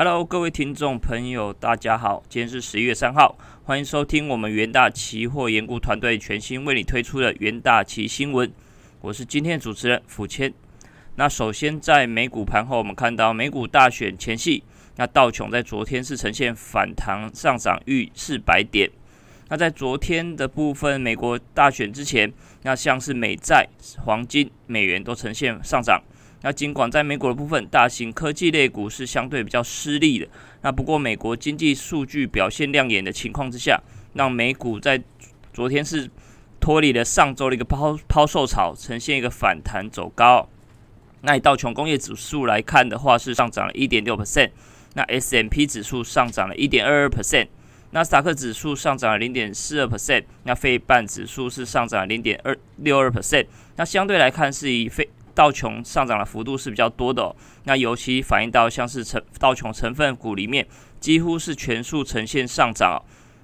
Hello，各位听众朋友，大家好，今天是十一月三号，欢迎收听我们元大期货研估团队全新为你推出的元大期新闻。我是今天的主持人福谦。那首先在美股盘后，我们看到美股大选前夕，那道琼在昨天是呈现反弹上涨逾四百点。那在昨天的部分，美国大选之前，那像是美债、黄金、美元都呈现上涨。那尽管在美国的部分，大型科技类股是相对比较失利的。那不过美国经济数据表现亮眼的情况之下，让美股在昨天是脱离了上周的一个抛抛售潮，呈现一个反弹走高。那以道琼工业指数来看的话，是上涨了一点六 percent。那 S M P 指数上涨了一点二二 percent。那斯达克指数上涨了零点四二 percent。那费半指数是上涨了零点二六二 percent。那相对来看，是以费道琼上涨的幅度是比较多的，那尤其反映到像是成道琼成分股里面，几乎是全数呈现上涨。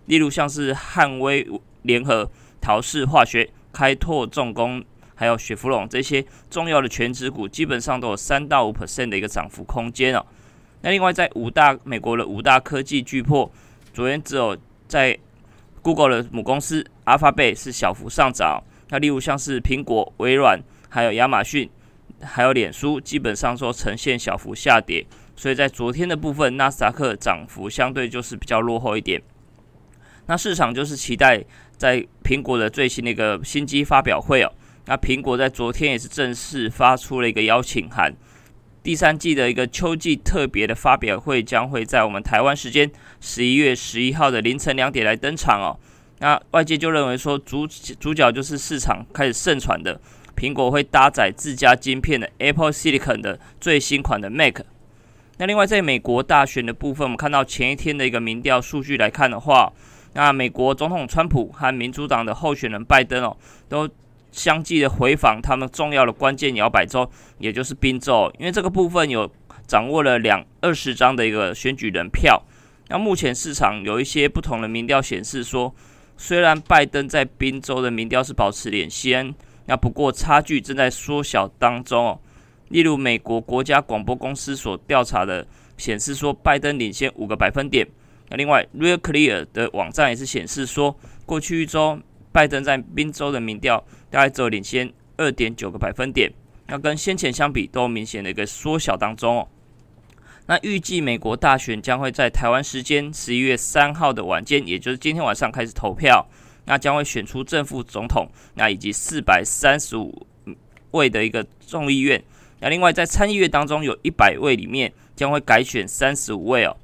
例如像是汉威联合、陶氏化学、开拓重工，还有雪佛龙这些重要的全指股，基本上都有三到五 percent 的一个涨幅空间哦。那另外在五大美国的五大科技巨破，昨天只有在 Google 的母公司阿法贝是小幅上涨。那例如像是苹果、微软，还有亚马逊。还有脸书基本上说呈现小幅下跌，所以在昨天的部分，纳斯达克涨幅相对就是比较落后一点。那市场就是期待在苹果的最新的一个新机发表会哦。那苹果在昨天也是正式发出了一个邀请函，第三季的一个秋季特别的发表会将会在我们台湾时间十一月十一号的凌晨两点来登场哦。那外界就认为说主主角就是市场开始盛传的。苹果会搭载自家晶片的 Apple Silicon 的最新款的 Mac。那另外，在美国大选的部分，我们看到前一天的一个民调数据来看的话，那美国总统川普和民主党的候选人拜登哦，都相继的回访他们重要的关键摇摆州，也就是宾州，因为这个部分有掌握了两二十张的一个选举人票。那目前市场有一些不同的民调显示说，虽然拜登在宾州的民调是保持领先。那不过差距正在缩小当中哦。例如，美国国家广播公司所调查的显示说，拜登领先五个百分点。那另外，Real Clear 的网站也是显示说，过去一周拜登在宾州的民调大概只有领先二点九个百分点。那跟先前相比，都明显的一个缩小当中哦。那预计美国大选将会在台湾时间十一月三号的晚间，也就是今天晚上开始投票。那将会选出正副总统，那以及四百三十五位的一个众议院。那另外在参议院当中，有一百位里面将会改选三十五位哦。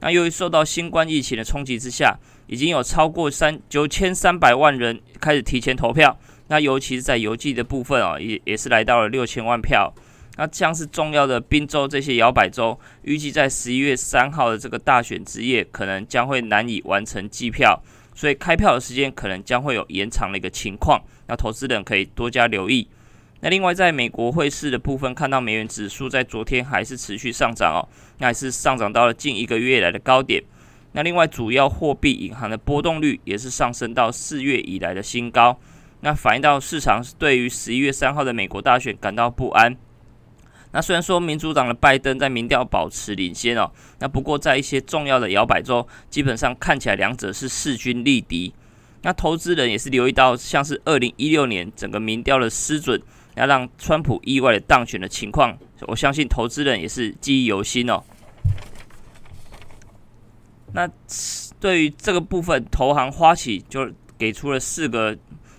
那由于受到新冠疫情的冲击之下，已经有超过三九千三百万人开始提前投票。那尤其是在邮寄的部分哦，也也是来到了六千万票。那像是重要的宾州这些摇摆州，预计在十一月三号的这个大选之夜，可能将会难以完成计票。所以开票的时间可能将会有延长的一个情况，那投资人可以多加留意。那另外，在美国汇市的部分，看到美元指数在昨天还是持续上涨哦，那还是上涨到了近一个月来的高点。那另外，主要货币银行的波动率也是上升到四月以来的新高，那反映到市场对于十一月三号的美国大选感到不安。那虽然说民主党的拜登在民调保持领先哦，那不过在一些重要的摇摆州，基本上看起来两者是势均力敌。那投资人也是留意到，像是二零一六年整个民调的失准，要让川普意外的当选的情况，我相信投资人也是记忆犹新哦。那对于这个部分，投行花旗就给出了四个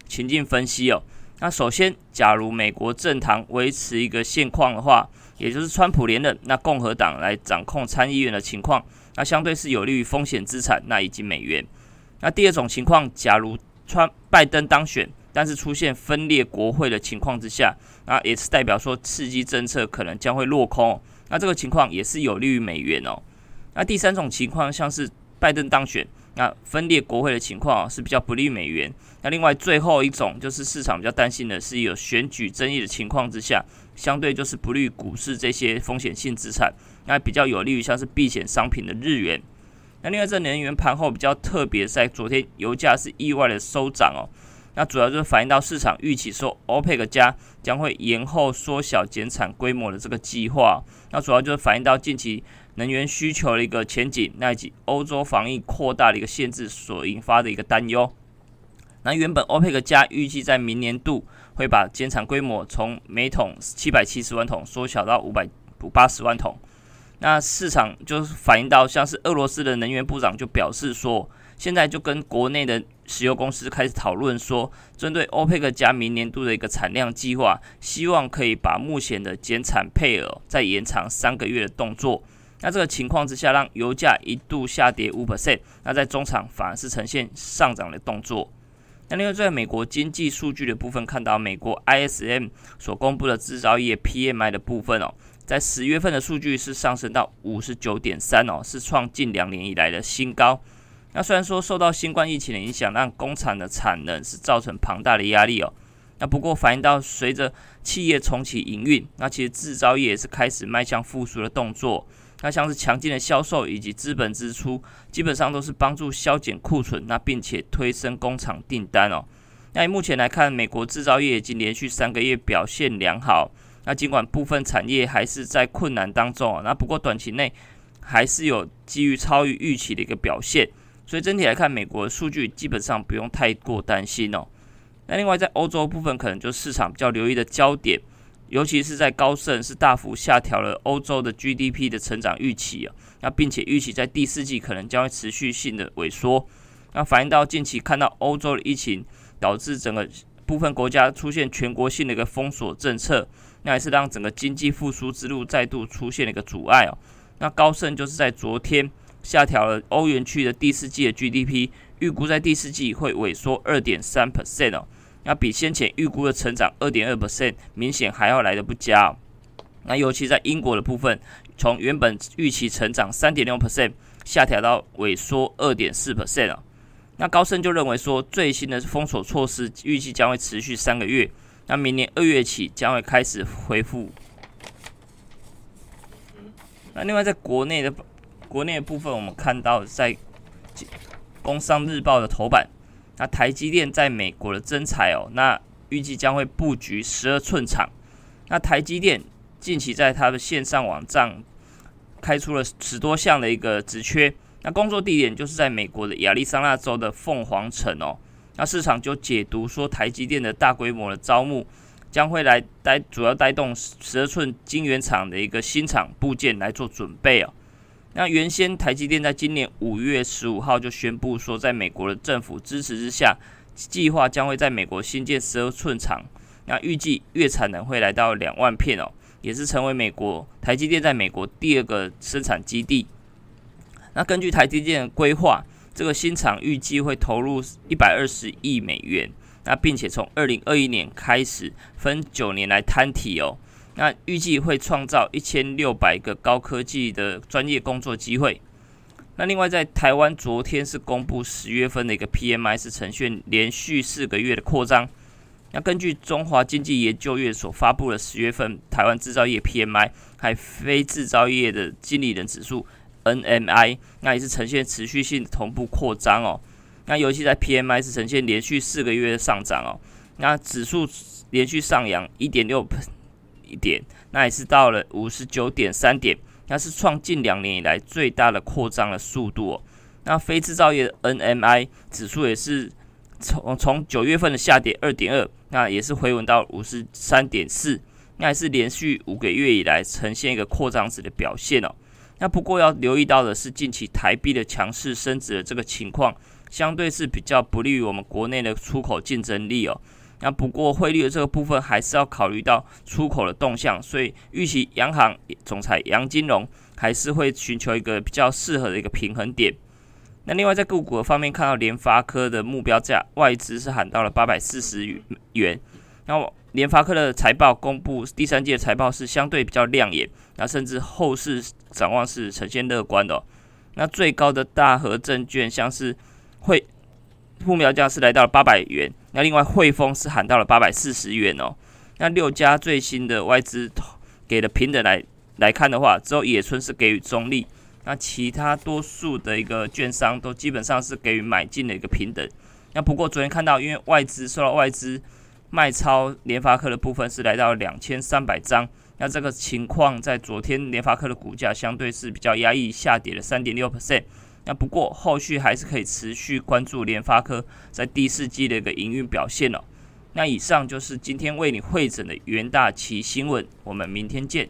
情境分析哦。那首先，假如美国政坛维持一个现况的话，也就是川普连任，那共和党来掌控参议院的情况，那相对是有利于风险资产，那以及美元。那第二种情况，假如川拜登当选，但是出现分裂国会的情况之下，那也是代表说刺激政策可能将会落空。那这个情况也是有利于美元哦。那第三种情况，像是拜登当选。那分裂国会的情况是比较不利美元。那另外最后一种就是市场比较担心的是有选举争议的情况之下，相对就是不利股市这些风险性资产，那比较有利于像是避险商品的日元。那另外这能源盘后比较特别，在昨天油价是意外的收涨哦。那主要就是反映到市场预期说，OPEC 加将会延后缩小减产规模的这个计划。那主要就是反映到近期能源需求的一个前景，那以及欧洲防疫扩大的一个限制所引发的一个担忧。那原本欧佩克加预计在明年度会把减产规模从每桶七百七十万桶缩小到五百八十万桶。那市场就是反映到，像是俄罗斯的能源部长就表示说，现在就跟国内的石油公司开始讨论说，针对欧佩克加明年度的一个产量计划，希望可以把目前的减产配额再延长三个月的动作。那这个情况之下，让油价一度下跌五 percent，那在中场反而是呈现上涨的动作。那另外在美国经济数据的部分，看到美国 ISM 所公布的制造业 PMI 的部分哦。在十月份的数据是上升到五十九点三哦，是创近两年以来的新高。那虽然说受到新冠疫情的影响，让工厂的产能是造成庞大的压力哦。那不过反映到随着企业重启营运，那其实制造业也是开始迈向复苏的动作。那像是强劲的销售以及资本支出，基本上都是帮助削减库存，那并且推升工厂订单哦。那目前来看，美国制造业已经连续三个月表现良好。那尽管部分产业还是在困难当中啊，那不过短期内还是有基于超于预期的一个表现，所以整体来看，美国的数据基本上不用太过担心哦。那另外在欧洲部分，可能就市场比较留意的焦点，尤其是在高盛是大幅下调了欧洲的 GDP 的成长预期啊，那并且预期在第四季可能将会持续性的萎缩，那反映到近期看到欧洲的疫情导致整个部分国家出现全国性的一个封锁政策。那也是让整个经济复苏之路再度出现了一个阻碍哦。那高盛就是在昨天下调了欧元区的第四季的 GDP，预估在第四季会萎缩二点三 percent 哦。那比先前预估的成长二点二 percent 明显还要来的不佳。那尤其在英国的部分，从原本预期成长三点六 percent 下调到萎缩二点四 percent 啊。那高盛就认为说，最新的封锁措施预计将会持续三个月。那明年二月起将会开始恢复。那另外在国内的国内的部分，我们看到在《工商日报》的头版，那台积电在美国的增材哦，那预计将会布局十二寸厂。那台积电近期在它的线上网站开出了十多项的一个职缺，那工作地点就是在美国的亚利桑那州的凤凰城哦。那市场就解读说，台积电的大规模的招募将会来带，主要带动十二寸晶圆厂的一个新厂部件来做准备哦。那原先台积电在今年五月十五号就宣布说，在美国的政府支持之下，计划将会在美国新建十二寸厂。那预计月产能会来到两万片哦，也是成为美国台积电在美国第二个生产基地。那根据台积电的规划。这个新厂预计会投入一百二十亿美元，那并且从二零二一年开始分九年来摊提哦，那预计会创造一千六百个高科技的专业工作机会。那另外在台湾昨天是公布十月份的一个 PMI 是呈现连续四个月的扩张。那根据中华经济研究院所发布的十月份台湾制造业 PMI，还非制造业的经理人指数。NMI 那也是呈现持续性同步扩张哦，那尤其在 PMI 是呈现连续四个月的上涨哦，那指数连续上扬一点六一点，那也是到了五十九点三点，那是创近两年以来最大的扩张的速度哦。那非制造业的 NMI 指数也是从从九月份的下跌二点二，那也是回稳到五十三点四，那也是连续五个月以来呈现一个扩张值的表现哦。那不过要留意到的是，近期台币的强势升值的这个情况，相对是比较不利于我们国内的出口竞争力哦。那不过汇率的这个部分还是要考虑到出口的动向，所以预期央行总裁杨金龙还是会寻求一个比较适合的一个平衡点。那另外在个股方面，看到联发科的目标价外资是喊到了八百四十元，那联发科的财报公布第三季的财报是相对比较亮眼，那甚至后市展望是呈现乐观的。那最高的大和证券像是汇目标价是来到了八百元，那另外汇丰是喊到了八百四十元哦。那六家最新的外资给的平等来来看的话，只有野村是给予中立，那其他多数的一个券商都基本上是给予买进的一个平等。那不过昨天看到，因为外资受到外资卖超联发科的部分是来到两千三百张，那这个情况在昨天联发科的股价相对是比较压抑，下跌了三点六 percent。那不过后续还是可以持续关注联发科在第四季的一个营运表现哦。那以上就是今天为你会诊的元大旗新闻，我们明天见。